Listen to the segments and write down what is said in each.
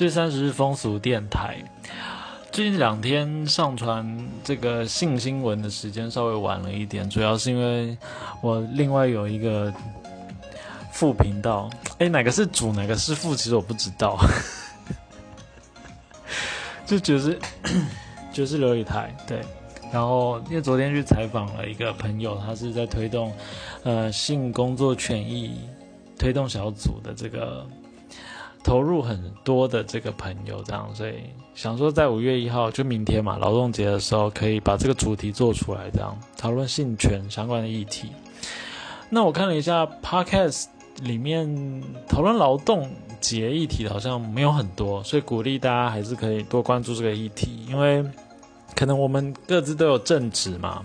四月三十日风俗电台，最近两天上传这个性新闻的时间稍微晚了一点，主要是因为我另外有一个副频道，哎，哪个是主，哪个是副，其实我不知道，就爵士爵士琉璃台对，然后因为昨天去采访了一个朋友，他是在推动呃性工作权益推动小组的这个。投入很多的这个朋友，这样，所以想说在五月一号，就明天嘛，劳动节的时候，可以把这个主题做出来，这样讨论性权相关的议题。那我看了一下 Podcast 里面讨论劳动节议题好像没有很多，所以鼓励大家还是可以多关注这个议题，因为可能我们各自都有正职嘛。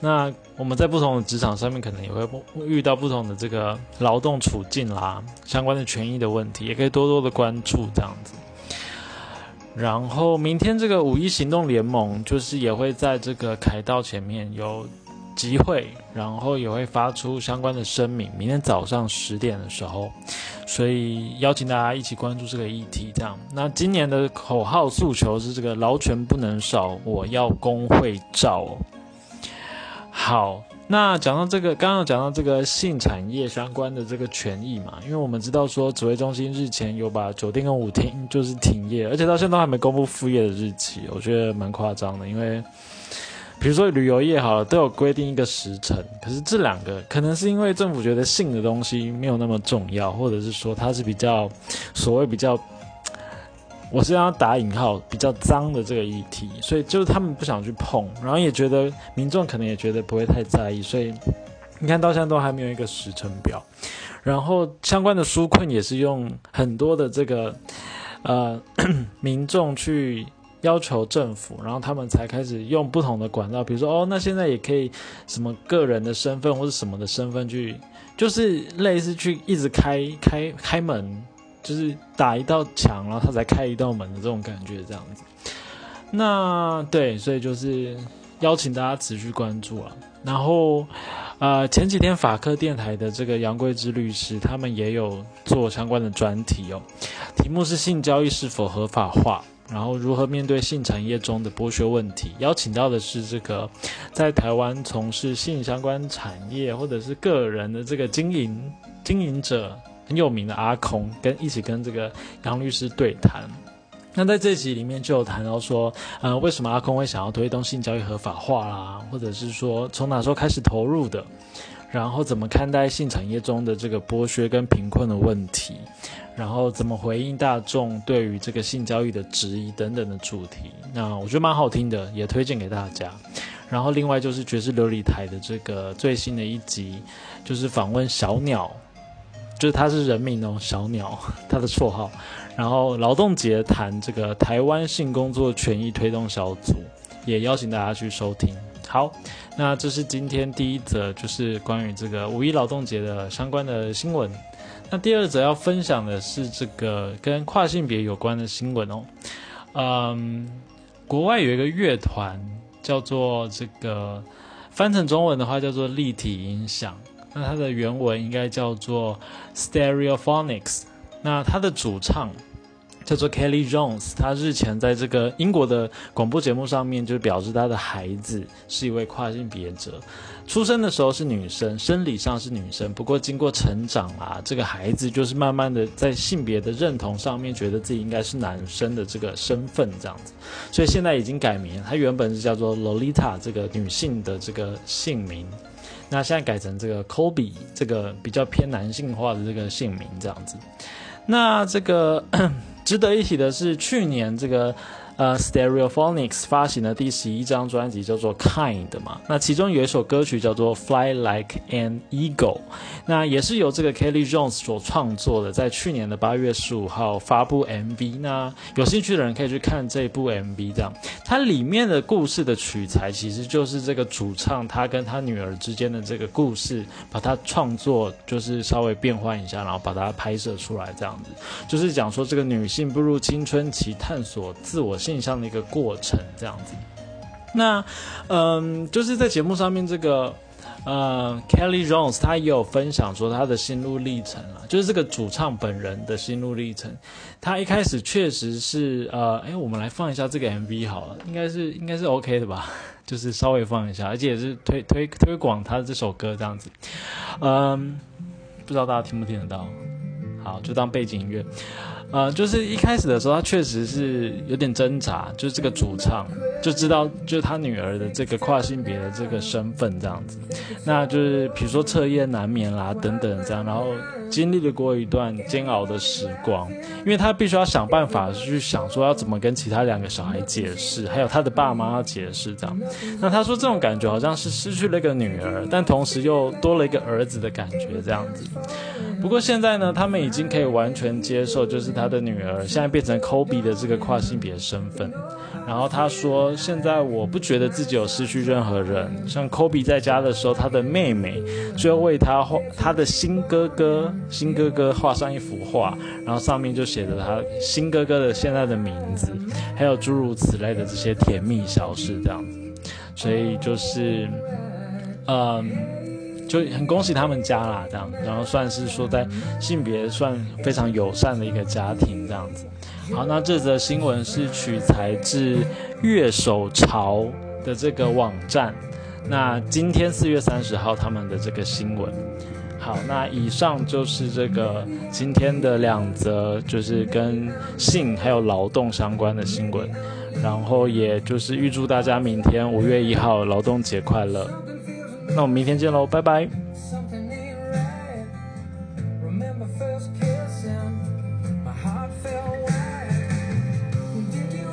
那我们在不同的职场上面，可能也会遇到不同的这个劳动处境啦，相关的权益的问题，也可以多多的关注这样子。然后明天这个五一行动联盟，就是也会在这个凯道前面有集会，然后也会发出相关的声明。明天早上十点的时候，所以邀请大家一起关注这个议题。这样，那今年的口号诉求是这个劳权不能少，我要工会照。好，那讲到这个，刚刚讲到这个性产业相关的这个权益嘛，因为我们知道说指挥中心日前有把酒店跟舞厅就是停业，而且到现在都还没公布复业的日期，我觉得蛮夸张的。因为比如说旅游业好了，都有规定一个时辰，可是这两个可能是因为政府觉得性的东西没有那么重要，或者是说它是比较所谓比较。我是要打引号比较脏的这个议题，所以就是他们不想去碰，然后也觉得民众可能也觉得不会太在意，所以你看到现在都还没有一个时程表，然后相关的纾困也是用很多的这个呃民众去要求政府，然后他们才开始用不同的管道，比如说哦，那现在也可以什么个人的身份或者什么的身份去，就是类似去一直开开开门。就是打一道墙，然后他才开一道门的这种感觉，这样子。那对，所以就是邀请大家持续关注啊。然后，呃，前几天法科电台的这个杨贵之律师，他们也有做相关的专题哦。题目是性交易是否合法化，然后如何面对性产业中的剥削问题。邀请到的是这个在台湾从事性相关产业或者是个人的这个经营经营者。很有名的阿空跟一起跟这个杨律师对谈，那在这集里面就有谈到说，呃，为什么阿空会想要推动性交易合法化啦，或者是说从哪时候开始投入的，然后怎么看待性产业中的这个剥削跟贫困的问题，然后怎么回应大众对于这个性交易的质疑等等的主题，那我觉得蛮好听的，也推荐给大家。然后另外就是爵士琉璃台的这个最新的一集，就是访问小鸟。就是他是人名哦，小鸟，他的绰号。然后劳动节谈这个台湾性工作权益推动小组，也邀请大家去收听。好，那这是今天第一则，就是关于这个五一劳动节的相关的新闻。那第二则要分享的是这个跟跨性别有关的新闻哦。嗯，国外有一个乐团叫做这个，翻成中文的话叫做立体音响。那它的原文应该叫做 Stereophonics。那它的主唱叫做 Kelly Jones，他日前在这个英国的广播节目上面就表示他的孩子是一位跨性别者，出生的时候是女生，生理上是女生，不过经过成长啊，这个孩子就是慢慢的在性别的认同上面觉得自己应该是男生的这个身份这样子，所以现在已经改名，他原本是叫做 Lolita 这个女性的这个姓名。那现在改成这个 Kobe 这个比较偏男性化的这个姓名这样子。那这个 值得一提的是，去年这个。呃，Stereophonics 发行的第十一张专辑叫做 Kind 嘛，那其中有一首歌曲叫做 Fly Like an Eagle，那也是由这个 Kelly Jones 所创作的，在去年的八月十五号发布 MV，那有兴趣的人可以去看这部 MV，这样。它里面的故事的取材其实就是这个主唱他跟他女儿之间的这个故事，把它创作就是稍微变换一下，然后把它拍摄出来，这样子。就是讲说这个女性步入青春期，探索自我。现象的一个过程，这样子。那，嗯，就是在节目上面，这个呃，Kelly Jones 他也有分享说他的心路历程啊，就是这个主唱本人的心路历程。他一开始确实是呃，哎，我们来放一下这个 MV 好了，应该是应该是 OK 的吧，就是稍微放一下，而且也是推推推广他的这首歌这样子。嗯，不知道大家听不听得到？好，就当背景音乐。呃，就是一开始的时候，他确实是有点挣扎，就是这个主唱就知道，就是他女儿的这个跨性别的这个身份这样子，那就是比如说彻夜难眠啦等等这样，然后经历了过一段煎熬的时光，因为他必须要想办法去想说要怎么跟其他两个小孩解释，还有他的爸妈要解释这样。那他说这种感觉好像是失去了一个女儿，但同时又多了一个儿子的感觉这样子。不过现在呢，他们已经可以完全接受，就是他的女儿现在变成 Kobe 的这个跨性别身份。然后他说：“现在我不觉得自己有失去任何人。像 Kobe 在家的时候，他的妹妹就为他画他的新哥哥，新哥哥画上一幅画，然后上面就写着他新哥哥的现在的名字，还有诸如此类的这些甜蜜小事这样子。所以就是，嗯。”就很恭喜他们家啦，这样，然后算是说在性别算非常友善的一个家庭这样子。好，那这则新闻是取材自乐手潮的这个网站。那今天四月三十号他们的这个新闻。好，那以上就是这个今天的两则，就是跟性还有劳动相关的新闻。然后也就是预祝大家明天五月一号劳动节快乐。那我们明天见喽，拜拜。